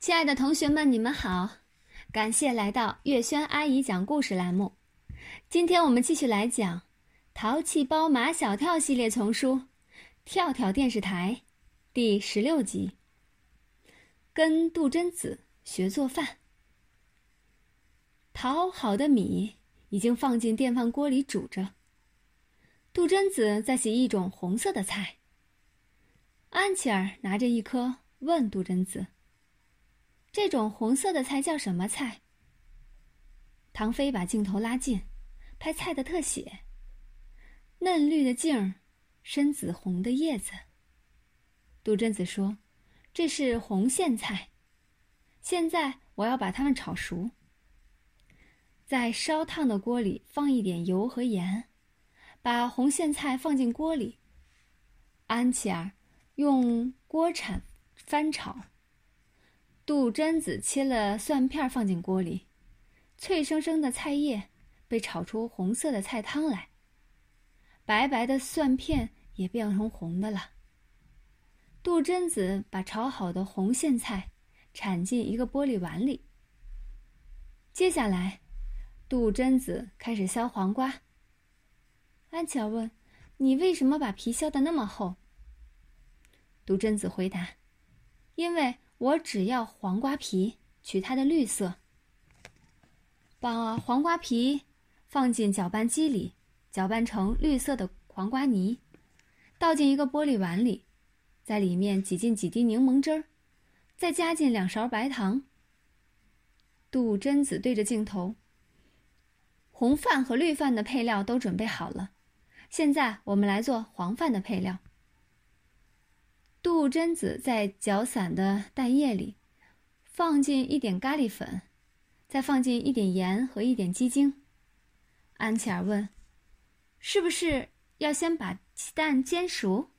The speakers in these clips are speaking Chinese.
亲爱的同学们，你们好！感谢来到月轩阿姨讲故事栏目。今天我们继续来讲《淘气包马小跳》系列丛书《跳跳电视台》第十六集。跟杜真子学做饭。淘好的米已经放进电饭锅里煮着。杜真子在洗一种红色的菜。安琪儿拿着一颗，问杜真子。这种红色的菜叫什么菜？唐飞把镜头拉近，拍菜的特写。嫩绿的茎，深紫红的叶子。杜真子说：“这是红苋菜。”现在我要把它们炒熟。在烧烫的锅里放一点油和盐，把红苋菜放进锅里。安琪儿用锅铲翻炒。杜真子切了蒜片放进锅里，脆生生的菜叶被炒出红色的菜汤来，白白的蒜片也变成红的了。杜真子把炒好的红苋菜铲进一个玻璃碗里。接下来，杜真子开始削黄瓜。安琪儿问：“你为什么把皮削得那么厚？”杜真子回答：“因为。”我只要黄瓜皮，取它的绿色。把黄瓜皮放进搅拌机里，搅拌成绿色的黄瓜泥，倒进一个玻璃碗里，在里面挤进几滴柠檬汁儿，再加进两勺白糖。杜真子对着镜头：“红饭和绿饭的配料都准备好了，现在我们来做黄饭的配料。”杜真子在搅散的蛋液里放进一点咖喱粉，再放进一点盐和一点鸡精。安琪儿问：“是不是要先把蛋煎熟？”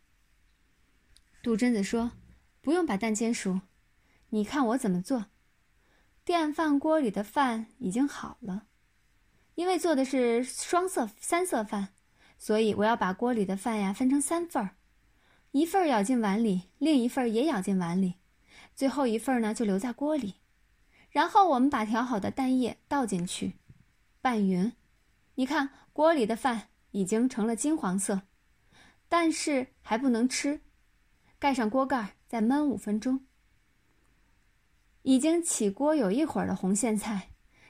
杜真子说：“不用把蛋煎熟，你看我怎么做。电饭锅里的饭已经好了，因为做的是双色三色饭，所以我要把锅里的饭呀分成三份儿。”一份舀进碗里，另一份也舀进碗里，最后一份呢就留在锅里。然后我们把调好的蛋液倒进去，拌匀。你看锅里的饭已经成了金黄色，但是还不能吃。盖上锅盖，再焖五分钟。已经起锅有一会儿的红苋菜，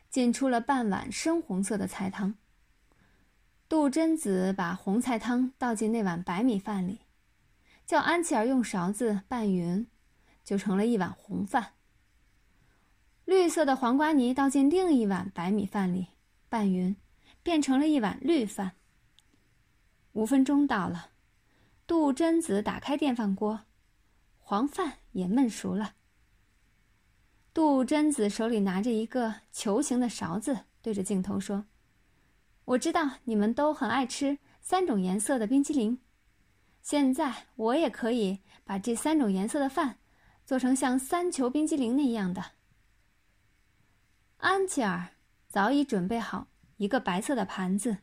浸出了半碗深红色的菜汤。杜真子把红菜汤倒进那碗白米饭里。叫安琪儿用勺子拌匀，就成了一碗红饭。绿色的黄瓜泥倒进另一碗白米饭里，拌匀，变成了一碗绿饭。五分钟到了，杜真子打开电饭锅，黄饭也焖熟了。杜真子手里拿着一个球形的勺子，对着镜头说：“我知道你们都很爱吃三种颜色的冰淇淋。”现在我也可以把这三种颜色的饭做成像三球冰激凌那样的。安琪儿早已准备好一个白色的盘子。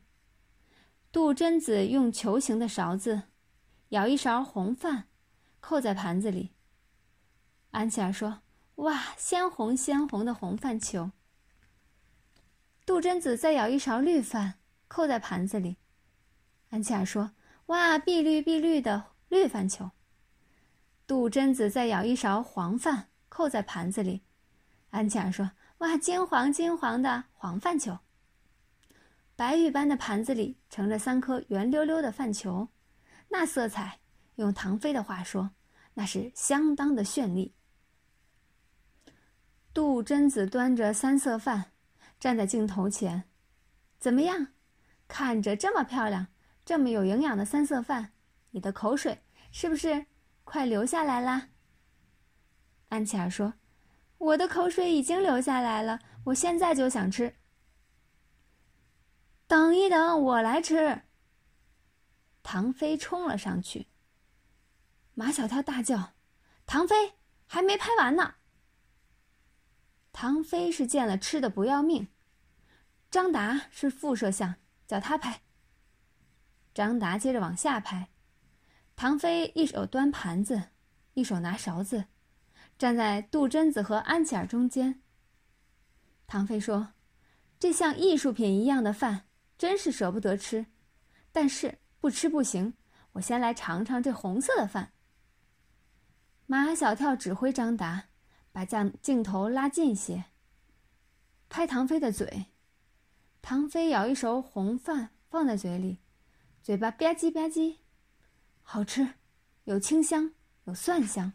杜真子用球形的勺子舀一勺红饭，扣在盘子里。安琪儿说：“哇，鲜红鲜红的红饭球。”杜真子再舀一勺绿饭，扣在盘子里。安琪儿说。哇，碧绿碧绿的绿饭球。杜真子再舀一勺黄饭，扣在盘子里。安琪儿说：“哇，金黄金黄的黄饭球。”白玉般的盘子里盛着三颗圆溜溜的饭球，那色彩，用唐飞的话说，那是相当的绚丽。杜真子端着三色饭，站在镜头前，怎么样？看着这么漂亮。这么有营养的三色饭，你的口水是不是快流下来啦？安琪儿说：“我的口水已经流下来了，我现在就想吃。”等一等，我来吃。唐飞冲了上去。马小跳大叫：“唐飞还没拍完呢！”唐飞是见了吃的不要命，张达是副摄像，叫他拍。张达接着往下拍，唐飞一手端盘子，一手拿勺子，站在杜真子和安琪儿中间。唐飞说：“这像艺术品一样的饭，真是舍不得吃，但是不吃不行。我先来尝尝这红色的饭。”马小跳指挥张达，把将镜头拉近些，拍唐飞的嘴。唐飞舀一勺红饭放在嘴里，嘴巴吧唧吧唧，好吃，有清香，有蒜香。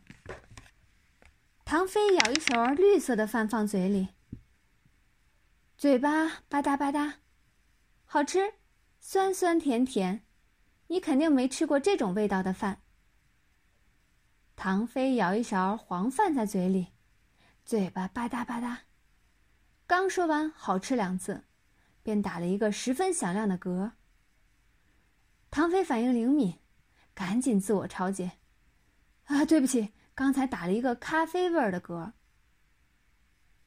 唐飞舀一勺绿色的饭放嘴里，嘴巴吧嗒吧嗒，好吃，酸酸甜甜。你肯定没吃过这种味道的饭。唐飞舀一勺黄饭在嘴里，嘴巴吧嗒吧嗒，刚说完“好吃”两字，便打了一个十分响亮的嗝。唐飞反应灵敏，赶紧自我抄解：“啊，对不起。”刚才打了一个咖啡味儿的嗝。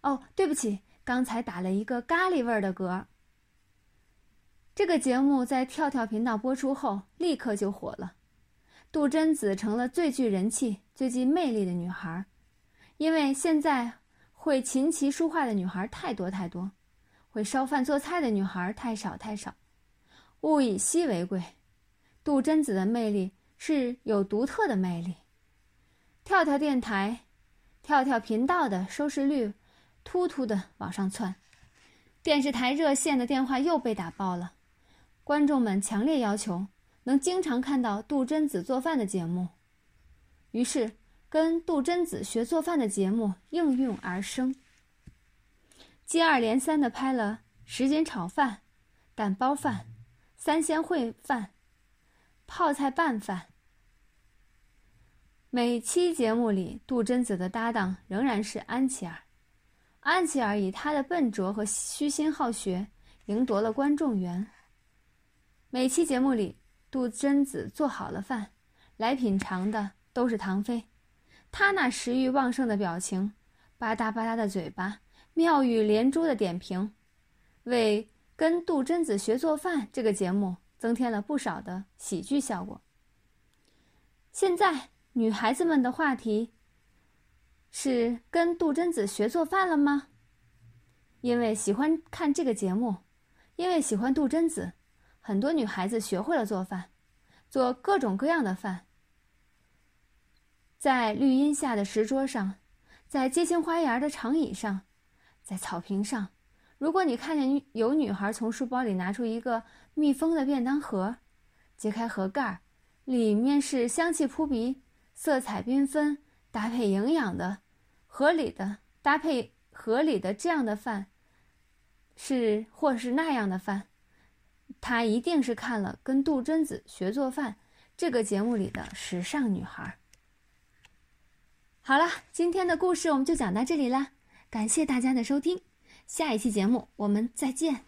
哦，对不起，刚才打了一个咖喱味儿的嗝。这个节目在跳跳频道播出后，立刻就火了，杜真子成了最具人气、最具魅力的女孩。因为现在会琴棋书画的女孩太多太多，会烧饭做菜的女孩太少太少，物以稀为贵。杜真子的魅力是有独特的魅力。跳跳电台、跳跳频道的收视率突突的往上窜，电视台热线的电话又被打爆了。观众们强烈要求能经常看到杜真子做饭的节目，于是跟杜真子学做饭的节目应运而生，接二连三的拍了什锦炒饭、蛋包饭、三鲜烩饭、泡菜拌饭。每期节目里，杜真子的搭档仍然是安琪儿。安琪儿以她的笨拙和虚心好学，赢得了观众缘。每期节目里，杜真子做好了饭，来品尝的都是唐飞。他那食欲旺盛的表情，吧嗒吧嗒的嘴巴，妙语连珠的点评，为跟杜真子学做饭这个节目增添了不少的喜剧效果。现在。女孩子们的话题是跟杜真子学做饭了吗？因为喜欢看这个节目，因为喜欢杜真子，很多女孩子学会了做饭，做各种各样的饭。在绿荫下的石桌上，在街心花园的长椅上，在草坪上，如果你看见有女孩从书包里拿出一个密封的便当盒，揭开盒盖儿，里面是香气扑鼻。色彩缤纷、搭配营养的、合理的搭配合理的这样的饭，是或是那样的饭，她一定是看了《跟杜真子学做饭》这个节目里的时尚女孩。好了，今天的故事我们就讲到这里啦，感谢大家的收听，下一期节目我们再见。